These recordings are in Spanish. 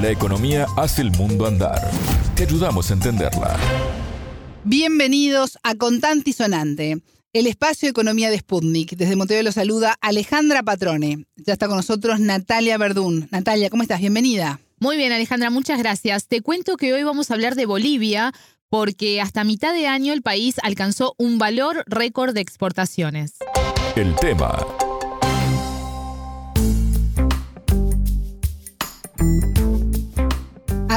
La economía hace el mundo andar. Te ayudamos a entenderla. Bienvenidos a Contante y Sonante, el espacio de economía de Sputnik. Desde Montevideo lo saluda Alejandra Patrone. Ya está con nosotros Natalia Verdún. Natalia, ¿cómo estás? Bienvenida. Muy bien, Alejandra, muchas gracias. Te cuento que hoy vamos a hablar de Bolivia porque hasta mitad de año el país alcanzó un valor récord de exportaciones. El tema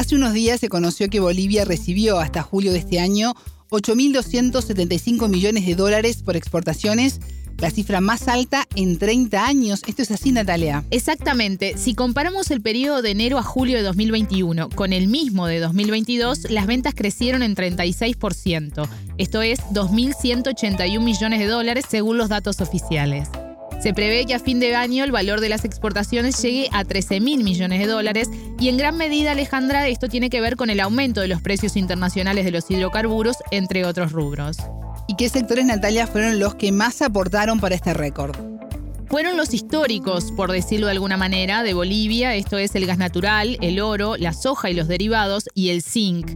Hace unos días se conoció que Bolivia recibió hasta julio de este año 8.275 millones de dólares por exportaciones, la cifra más alta en 30 años. Esto es así, Natalia. Exactamente. Si comparamos el periodo de enero a julio de 2021 con el mismo de 2022, las ventas crecieron en 36%. Esto es 2.181 millones de dólares según los datos oficiales. Se prevé que a fin de año el valor de las exportaciones llegue a 13 mil millones de dólares y en gran medida, Alejandra, esto tiene que ver con el aumento de los precios internacionales de los hidrocarburos, entre otros rubros. ¿Y qué sectores, Natalia, fueron los que más aportaron para este récord? Fueron los históricos, por decirlo de alguna manera, de Bolivia, esto es el gas natural, el oro, la soja y los derivados, y el zinc.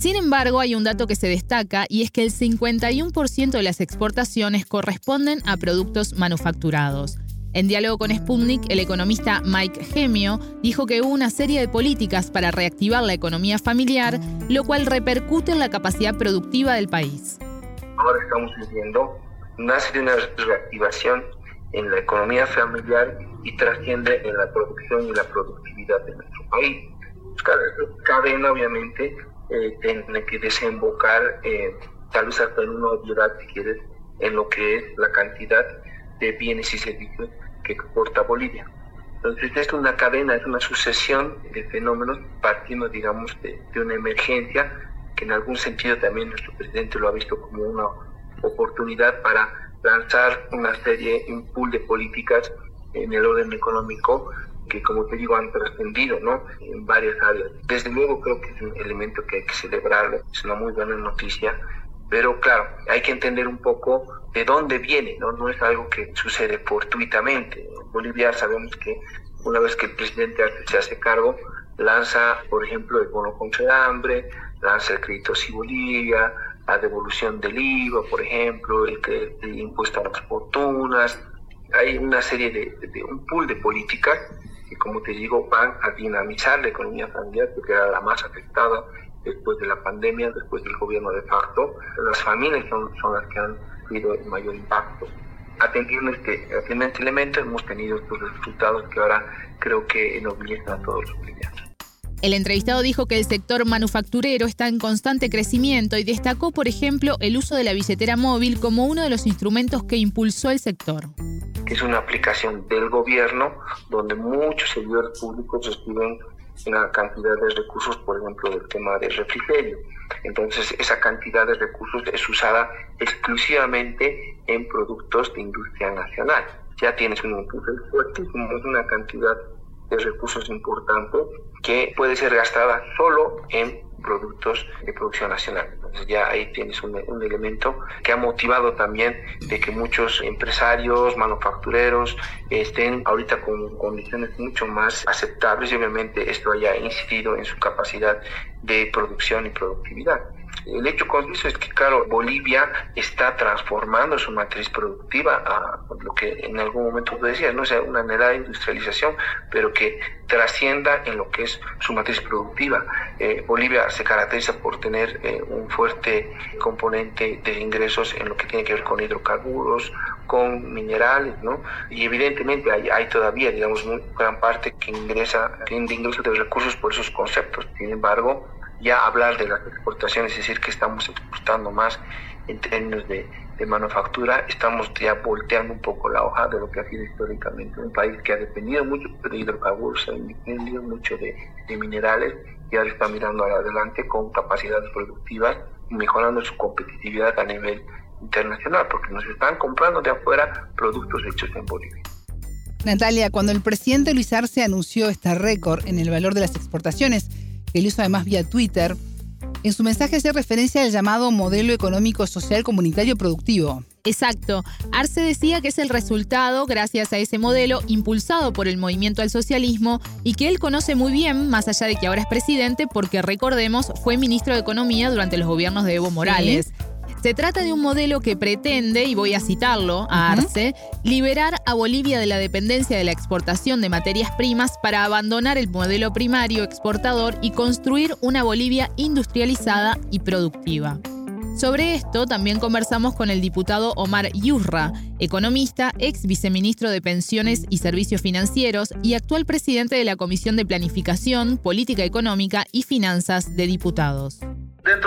Sin embargo, hay un dato que se destaca y es que el 51% de las exportaciones corresponden a productos manufacturados. En diálogo con Sputnik, el economista Mike Gemio dijo que hubo una serie de políticas para reactivar la economía familiar, lo cual repercute en la capacidad productiva del país. Ahora estamos viviendo nace de una reactivación en la economía familiar y trasciende en la producción y la productividad de nuestro país. Cadena, obviamente, eh, que desembocar, tal vez hasta en una obviedad, si quieres, en lo que es la cantidad de bienes y servicios que exporta Bolivia. Entonces, es una cadena, es una sucesión de fenómenos partiendo, digamos, de, de una emergencia que en algún sentido también nuestro presidente lo ha visto como una oportunidad para lanzar una serie, un pool de políticas en el orden económico que como te digo han trascendido ¿no? en varias áreas. Desde luego creo que es un elemento que hay que celebrar, es una muy buena noticia, pero claro, hay que entender un poco de dónde viene, no, no es algo que sucede fortuitamente. En Bolivia sabemos que una vez que el presidente se hace cargo, lanza, por ejemplo, el bono contra el hambre, lanza el crédito si Bolivia, la devolución del IVA, por ejemplo, el, el impuesto a las fortunas. Hay una serie de, de un pool de políticas que, como te digo, van a dinamizar la economía familiar, porque era la más afectada después de la pandemia, después del gobierno de facto. Las familias son, son las que han tenido el mayor impacto. Atendiendo este, atendiendo este elemento, hemos tenido estos resultados que ahora creo que enobillecen a todos los bolivianos. El entrevistado dijo que el sector manufacturero está en constante crecimiento y destacó, por ejemplo, el uso de la billetera móvil como uno de los instrumentos que impulsó el sector es una aplicación del gobierno donde muchos servidores públicos reciben una cantidad de recursos, por ejemplo, del tema de refrigerio. Entonces, esa cantidad de recursos es usada exclusivamente en productos de industria nacional. Ya tienes un impulso fuertísimo, es una cantidad de recursos importante que puede ser gastada solo en productos de producción nacional. Entonces ya ahí tienes un, elemento que ha motivado también de que muchos empresarios, manufactureros estén ahorita con condiciones mucho más aceptables y obviamente esto haya incidido en su capacidad de producción y productividad. El hecho con eso es que, claro, Bolivia está transformando su matriz productiva a lo que en algún momento tú decías, ¿no? Sea, una anhelada industrialización, pero que trascienda en lo que es su matriz productiva. Eh, Bolivia se caracteriza por tener eh, un fuerte componente de ingresos en lo que tiene que ver con hidrocarburos, con minerales, ¿no? Y evidentemente hay, todavía, digamos, una gran parte que ingresa, tiene ingresos de recursos por esos conceptos. Sin embargo, ya hablar de las exportaciones, es decir, que estamos exportando más en términos de, de, manufactura, estamos ya volteando un poco la hoja de lo que ha sido históricamente un país que ha dependido mucho de hidrocarburos, ha dependido mucho de, de minerales y ahora está mirando adelante con capacidades productivas y mejorando su competitividad a nivel internacional, porque nos están comprando de afuera productos hechos en Bolivia. Natalia, cuando el presidente Luis Arce anunció este récord en el valor de las exportaciones, que lo hizo además vía Twitter, en su mensaje hace referencia al llamado modelo económico social comunitario productivo. Exacto. Arce decía que es el resultado gracias a ese modelo impulsado por el movimiento al socialismo y que él conoce muy bien, más allá de que ahora es presidente, porque recordemos, fue ministro de Economía durante los gobiernos de Evo Morales. Se trata de un modelo que pretende, y voy a citarlo a Arce, liberar a Bolivia de la dependencia de la exportación de materias primas para abandonar el modelo primario exportador y construir una Bolivia industrializada y productiva. Sobre esto también conversamos con el diputado Omar Yurra, economista, ex viceministro de Pensiones y Servicios Financieros y actual presidente de la Comisión de Planificación, Política Económica y Finanzas de Diputados.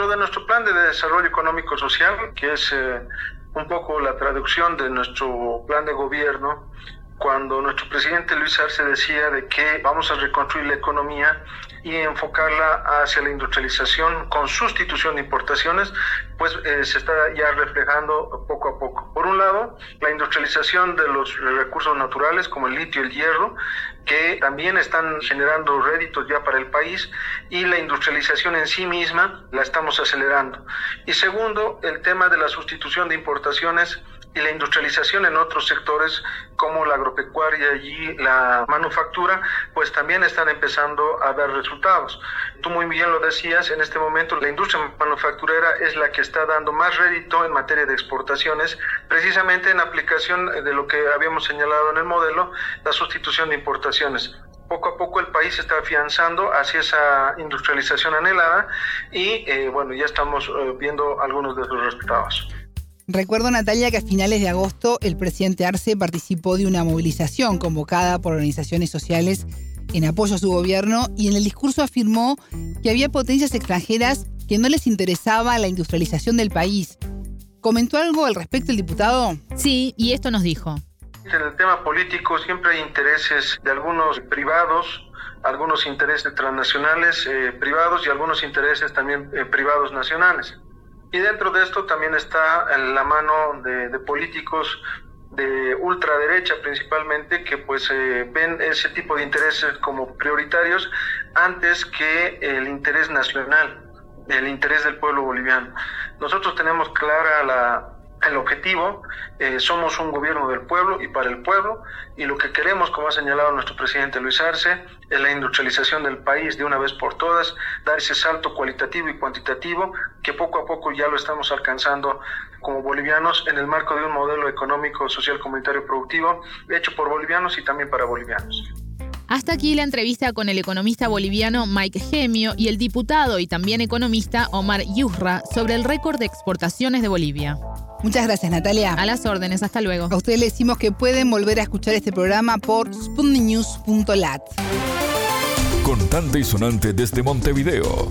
Dentro de nuestro plan de desarrollo económico social, que es eh, un poco la traducción de nuestro plan de gobierno, cuando nuestro presidente Luis Arce decía de que vamos a reconstruir la economía y enfocarla hacia la industrialización con sustitución de importaciones, pues eh, se está ya reflejando poco a poco. Por un lado, la industrialización de los recursos naturales como el litio y el hierro, que también están generando réditos ya para el país, y la industrialización en sí misma la estamos acelerando. Y segundo, el tema de la sustitución de importaciones y la industrialización en otros sectores como la agropecuaria y la manufactura, pues también están empezando a dar resultados. Tú muy bien lo decías, en este momento la industria manufacturera es la que está dando más rédito en materia de exportaciones, precisamente en aplicación de lo que habíamos señalado en el modelo, la sustitución de importaciones poco a poco el país está afianzando hacia esa industrialización anhelada y eh, bueno, ya estamos eh, viendo algunos de sus resultados. Recuerdo, Natalia, que a finales de agosto el presidente Arce participó de una movilización convocada por organizaciones sociales en apoyo a su gobierno y en el discurso afirmó que había potencias extranjeras que no les interesaba la industrialización del país. ¿Comentó algo al respecto el diputado? Sí, y esto nos dijo. En el tema político siempre hay intereses de algunos privados, algunos intereses transnacionales eh, privados y algunos intereses también eh, privados nacionales. Y dentro de esto también está la mano de, políticos de ultraderecha principalmente que pues eh, ven ese tipo de intereses como prioritarios antes que el interés nacional, el interés del pueblo boliviano. Nosotros tenemos clara la, el objetivo, eh, somos un gobierno del pueblo y para el pueblo, y lo que queremos, como ha señalado nuestro presidente Luis Arce, es la industrialización del país de una vez por todas, dar ese salto cualitativo y cuantitativo que poco a poco ya lo estamos alcanzando como bolivianos en el marco de un modelo económico, social, comunitario, productivo, hecho por bolivianos y también para bolivianos. Hasta aquí la entrevista con el economista boliviano Mike Gemio y el diputado y también economista Omar Yurra sobre el récord de exportaciones de Bolivia. Muchas gracias, Natalia. A las órdenes, hasta luego. A ustedes le decimos que pueden volver a escuchar este programa por sputniknews.lat. Contante y sonante desde Montevideo.